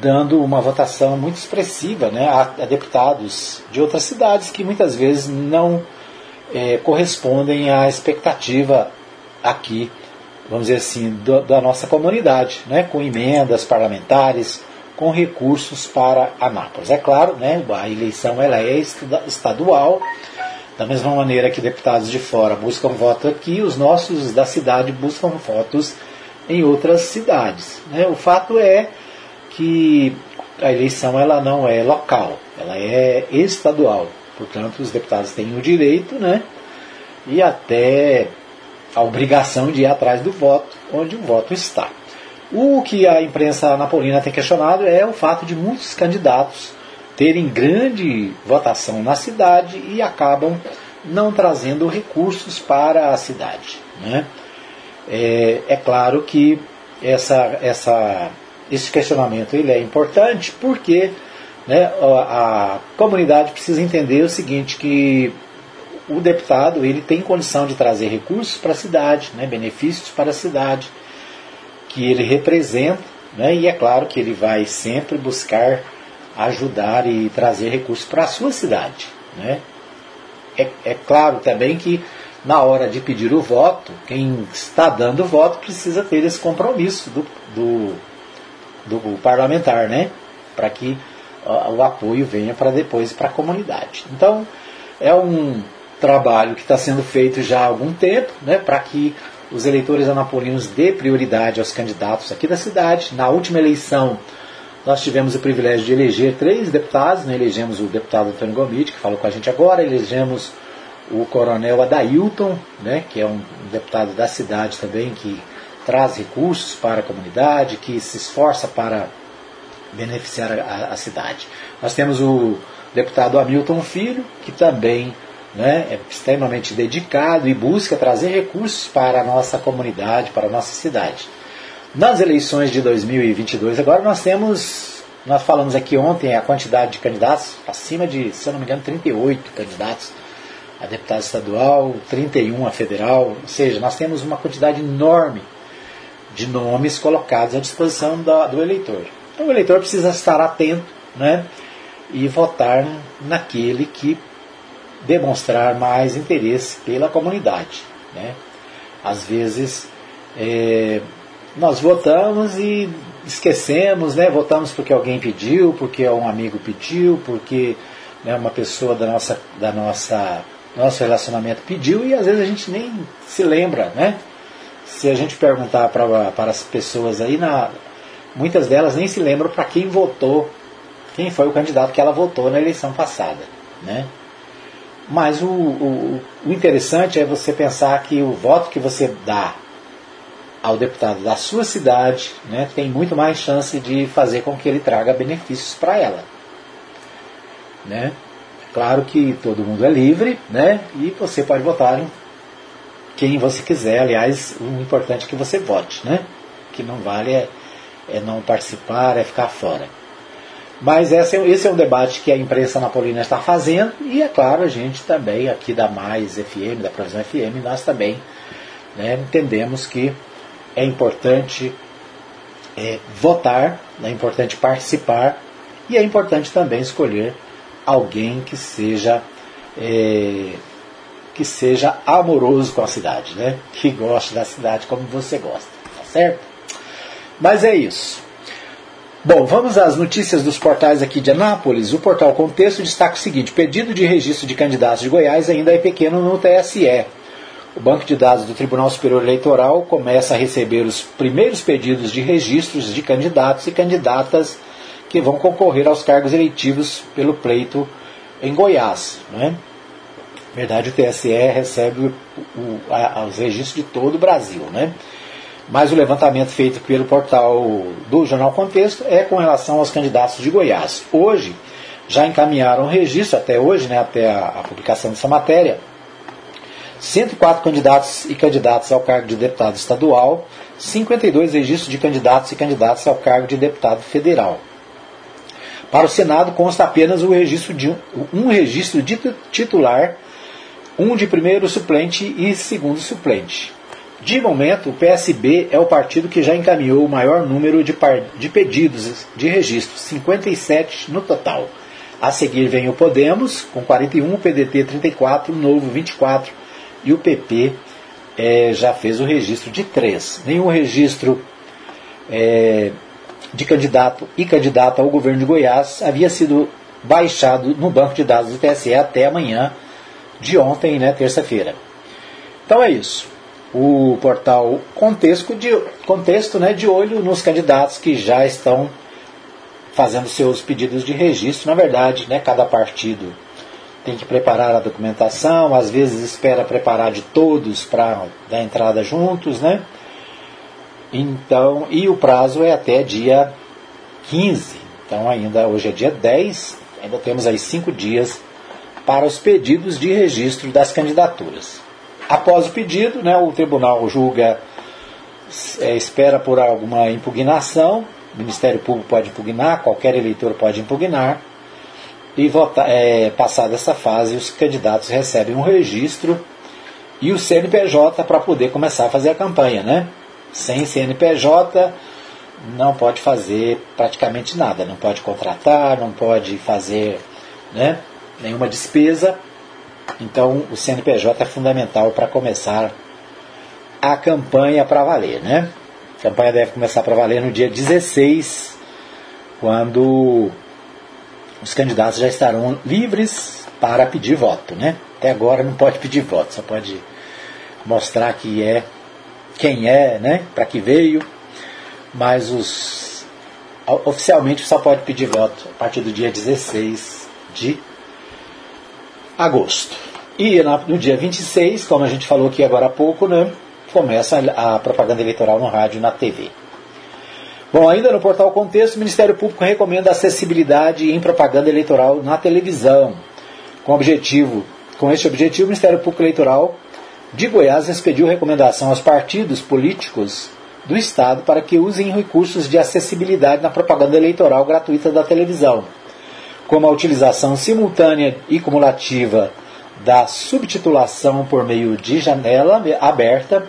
dando uma votação muito expressiva né, a, a deputados de outras cidades que muitas vezes não é, correspondem à expectativa aqui, vamos dizer assim, do, da nossa comunidade, né, com emendas parlamentares, com recursos para Anápolis. É claro, né, a eleição ela é estadual, da mesma maneira que deputados de fora buscam voto aqui, os nossos da cidade buscam votos em outras cidades. Né? O fato é que a eleição ela não é local, ela é estadual. Portanto, os deputados têm o direito né, e até a obrigação de ir atrás do voto, onde o voto está. O que a imprensa napolina tem questionado é o fato de muitos candidatos terem grande votação na cidade e acabam não trazendo recursos para a cidade. Né? É, é, claro que essa, essa, esse questionamento ele é importante porque né, a, a comunidade precisa entender o seguinte, que o deputado ele tem condição de trazer recursos para a cidade, né, benefícios para a cidade, que ele representa, né? e é claro que ele vai sempre buscar ajudar e trazer recursos para a sua cidade. Né? É, é claro também que na hora de pedir o voto, quem está dando o voto precisa ter esse compromisso do, do, do parlamentar, né? para que o apoio venha para depois para a comunidade. Então, é um trabalho que está sendo feito já há algum tempo, né, para que os eleitores anapolinos dê prioridade aos candidatos aqui da cidade. Na última eleição, nós tivemos o privilégio de eleger três deputados. Né? Elegemos o deputado Antônio Gomide, que falou com a gente agora, elegemos o coronel Adailton, né? que é um deputado da cidade também, que traz recursos para a comunidade, que se esforça para beneficiar a, a cidade. Nós temos o deputado Hamilton Filho, que também né, é extremamente dedicado e busca trazer recursos para a nossa comunidade, para a nossa cidade. Nas eleições de 2022, agora nós temos, nós falamos aqui ontem a quantidade de candidatos, acima de, se eu não me engano, 38 candidatos a deputado estadual, 31 a federal, ou seja, nós temos uma quantidade enorme de nomes colocados à disposição do eleitor. Então o eleitor precisa estar atento né, e votar naquele que demonstrar mais interesse pela comunidade. Né? Às vezes é, nós votamos e esquecemos, né? votamos porque alguém pediu, porque um amigo pediu, porque né, uma pessoa da nossa, da nossa nosso relacionamento pediu e às vezes a gente nem se lembra, né? Se a gente perguntar para, as pessoas aí, na, muitas delas nem se lembram para quem votou, quem foi o candidato que ela votou na eleição passada, né? Mas o, o, o interessante é você pensar que o voto que você dá ao deputado da sua cidade né, tem muito mais chance de fazer com que ele traga benefícios para ela. Né? Claro que todo mundo é livre, né? E você pode votar em quem você quiser. Aliás, o importante é que você vote, né? O que não vale é, é não participar, é ficar fora. Mas esse é, esse é um debate que a imprensa napolina está fazendo e, é claro, a gente também, aqui da Mais FM, da Provisão FM, nós também né, entendemos que é importante é, votar, é importante participar e é importante também escolher alguém que seja é, que seja amoroso com a cidade, né? Que goste da cidade como você gosta, tá certo? Mas é isso. Bom, vamos às notícias dos portais aqui de Anápolis. O portal Contexto destaca o seguinte: pedido de registro de candidatos de Goiás ainda é pequeno no TSE. O banco de dados do Tribunal Superior Eleitoral começa a receber os primeiros pedidos de registros de candidatos e candidatas que vão concorrer aos cargos eleitivos pelo pleito em Goiás. Né? Na verdade, o TSE recebe o, a, os registros de todo o Brasil. Né? Mas o levantamento feito pelo portal do Jornal Contexto é com relação aos candidatos de Goiás. Hoje, já encaminharam o registro, até hoje, né, até a, a publicação dessa matéria, 104 candidatos e candidatas ao cargo de deputado estadual, 52 registros de candidatos e candidatas ao cargo de deputado federal. Para o Senado consta apenas o registro de um registro de titular, um de primeiro suplente e segundo suplente. De momento, o PSB é o partido que já encaminhou o maior número de, de pedidos de registro, 57 no total. A seguir vem o Podemos, com 41, o PDT 34, o Novo 24 e o PP é, já fez o registro de 3. Nenhum registro é, de candidato e candidata ao governo de Goiás havia sido baixado no banco de dados do TSE até amanhã de ontem, né, terça-feira. Então é isso. O portal Contexto, de, contexto né, de olho nos candidatos que já estão fazendo seus pedidos de registro. Na verdade, né, cada partido tem que preparar a documentação, às vezes espera preparar de todos para dar entrada juntos, né? Então, e o prazo é até dia 15. Então, ainda hoje é dia 10, ainda temos aí cinco dias para os pedidos de registro das candidaturas. Após o pedido, né, o tribunal julga, é, espera por alguma impugnação, o Ministério Público pode impugnar, qualquer eleitor pode impugnar, e votar, é, passada essa fase, os candidatos recebem um registro e o CNPJ para poder começar a fazer a campanha, né? Sem CNPJ não pode fazer praticamente nada, não pode contratar, não pode fazer né, nenhuma despesa. Então o CNPJ é fundamental para começar a campanha para valer. Né? A campanha deve começar para valer no dia 16, quando os candidatos já estarão livres para pedir voto. Né? Até agora não pode pedir voto, só pode mostrar que é quem é, né, para que veio, mas os oficialmente só pode pedir voto a partir do dia 16 de agosto. E no dia 26, como a gente falou aqui agora há pouco, né, começa a propaganda eleitoral no rádio e na TV. Bom, ainda no portal Contexto, o Ministério Público recomenda acessibilidade em propaganda eleitoral na televisão. Com objetivo, com este objetivo, o Ministério Público Eleitoral de Goiás expediu recomendação aos partidos políticos do Estado para que usem recursos de acessibilidade na propaganda eleitoral gratuita da televisão, como a utilização simultânea e cumulativa da subtitulação por meio de janela aberta,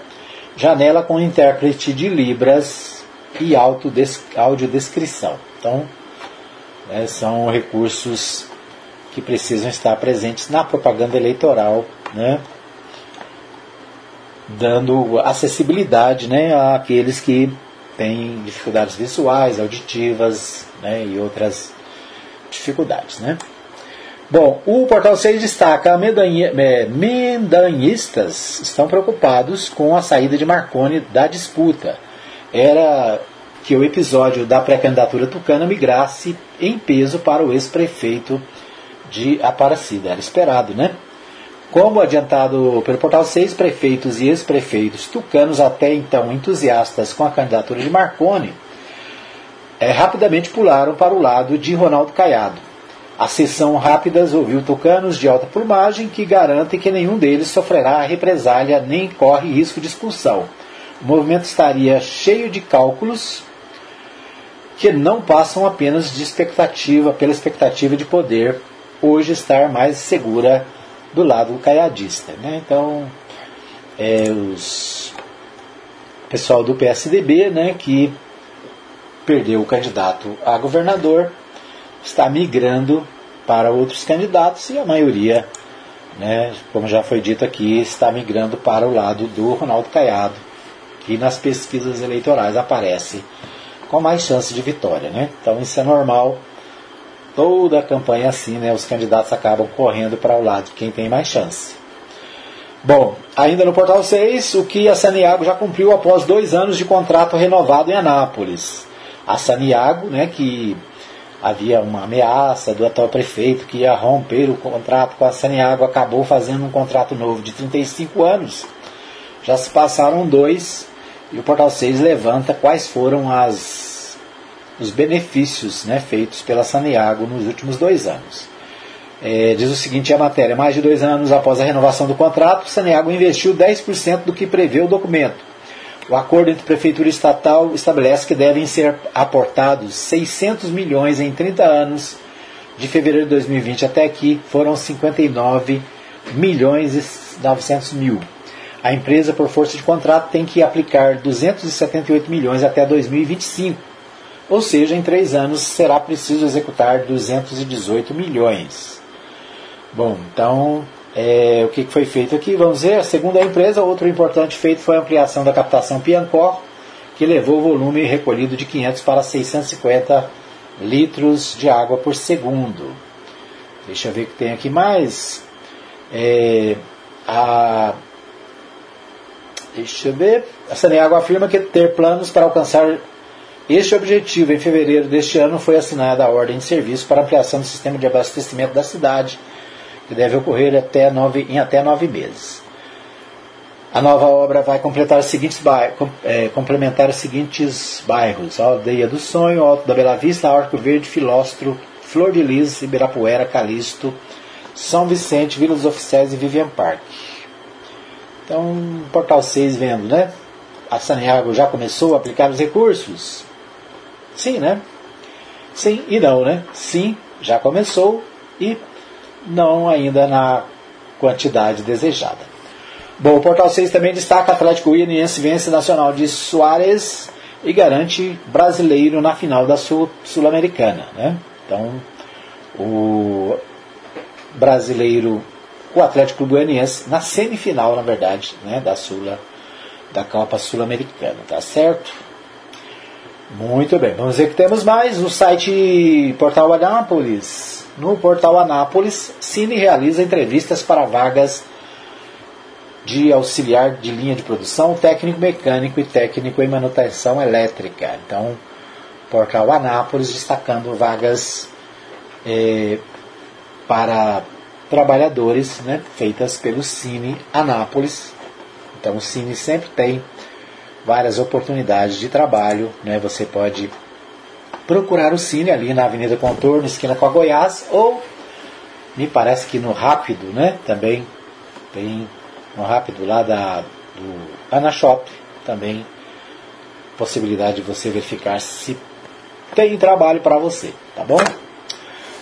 janela com intérprete de Libras e audiodescrição. Então, né, são recursos que precisam estar presentes na propaganda eleitoral, né? dando acessibilidade né, àqueles que têm dificuldades visuais, auditivas né, e outras dificuldades. Né? Bom, o Portal 6 destaca mendanhistas estão preocupados com a saída de Marconi da disputa. Era que o episódio da pré-candidatura tucana migrasse em peso para o ex-prefeito de Aparecida. Era esperado, né? Como adiantado pelo Portal 6, prefeitos e ex-prefeitos tucanos, até então entusiastas com a candidatura de Marconi, é, rapidamente pularam para o lado de Ronaldo Caiado. A sessão rápidas ouviu tucanos de alta plumagem que garantem que nenhum deles sofrerá represália nem corre risco de expulsão. O movimento estaria cheio de cálculos que não passam apenas de expectativa, pela expectativa de poder hoje estar mais segura do lado caiadista. Né? Então, é, os pessoal do PSDB, né, que perdeu o candidato a governador, está migrando para outros candidatos e a maioria, né, como já foi dito aqui, está migrando para o lado do Ronaldo Caiado, que nas pesquisas eleitorais aparece com mais chance de vitória. Né? Então isso é normal toda a campanha assim, né? Os candidatos acabam correndo para o lado de quem tem mais chance. Bom, ainda no portal 6, o que a Saniago já cumpriu após dois anos de contrato renovado em Anápolis. A Saniago, né, que havia uma ameaça do atual prefeito que ia romper o contrato com a Saniago, acabou fazendo um contrato novo de 35 anos. Já se passaram dois e o portal 6 levanta quais foram as os benefícios né, feitos pela Saniago nos últimos dois anos. É, diz o seguinte a matéria: mais de dois anos após a renovação do contrato, Saniago investiu 10% do que prevê o documento. O acordo entre prefeitura e estatal estabelece que devem ser aportados 600 milhões em 30 anos, de fevereiro de 2020 até aqui, foram 59 milhões e 900 mil. A empresa, por força de contrato, tem que aplicar 278 milhões até 2025 ou seja, em três anos será preciso executar 218 milhões. Bom, então é, o que foi feito aqui? Vamos ver, a empresa, outro importante feito foi a ampliação da captação Piancor, que levou o volume recolhido de 500 para 650 litros de água por segundo. Deixa eu ver o que tem aqui mais. É, a, deixa eu ver. A Saneago afirma que ter planos para alcançar este objetivo, em fevereiro deste ano, foi assinada a ordem de serviço para ampliação do sistema de abastecimento da cidade, que deve ocorrer até nove, em até nove meses. A nova obra vai completar os seguintes bairros, é, complementar os seguintes bairros: Aldeia do Sonho, Alto da Bela Vista, Arco Verde, Filóstro, Flor de Lis, Ibirapuera, Calixto, São Vicente, Vila dos Oficiais e Vivian Park. Então, Portal 6 vendo, né? A Saniago já começou a aplicar os recursos. Sim, né? Sim e não, né? Sim, já começou e não ainda na quantidade desejada. Bom, o Portal 6 também destaca Atlético Goianiense vence Nacional de Soares e garante brasileiro na final da Sul-Americana. né? Então, o brasileiro, o Atlético Goianiense, na semifinal, na verdade, né, da Sula, da Copa Sul-Americana, tá certo? Muito bem, vamos ver que temos mais no site Portal Anápolis. No Portal Anápolis, Cine realiza entrevistas para vagas de auxiliar de linha de produção, técnico mecânico e técnico em manutenção elétrica. Então, Portal Anápolis destacando vagas é, para trabalhadores né, feitas pelo Cine Anápolis. Então, o Cine sempre tem várias oportunidades de trabalho. Né? Você pode procurar o Cine ali na Avenida Contorno, esquina com a Goiás, ou me parece que no Rápido, né? Também tem no Rápido lá da, do Ana Shop, também possibilidade de você verificar se tem trabalho para você, tá bom?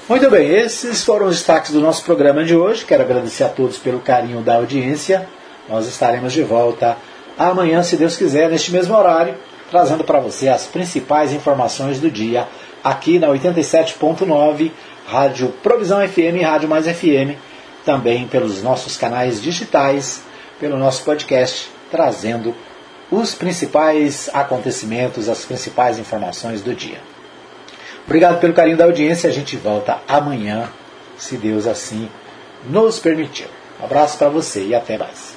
Muito bem, esses foram os destaques do nosso programa de hoje. Quero agradecer a todos pelo carinho da audiência. Nós estaremos de volta amanhã, se Deus quiser, neste mesmo horário, trazendo para você as principais informações do dia aqui na 87.9 Rádio Provisão FM e Rádio Mais FM, também pelos nossos canais digitais, pelo nosso podcast, trazendo os principais acontecimentos, as principais informações do dia. Obrigado pelo carinho da audiência. A gente volta amanhã, se Deus assim nos permitir. Um abraço para você e até mais.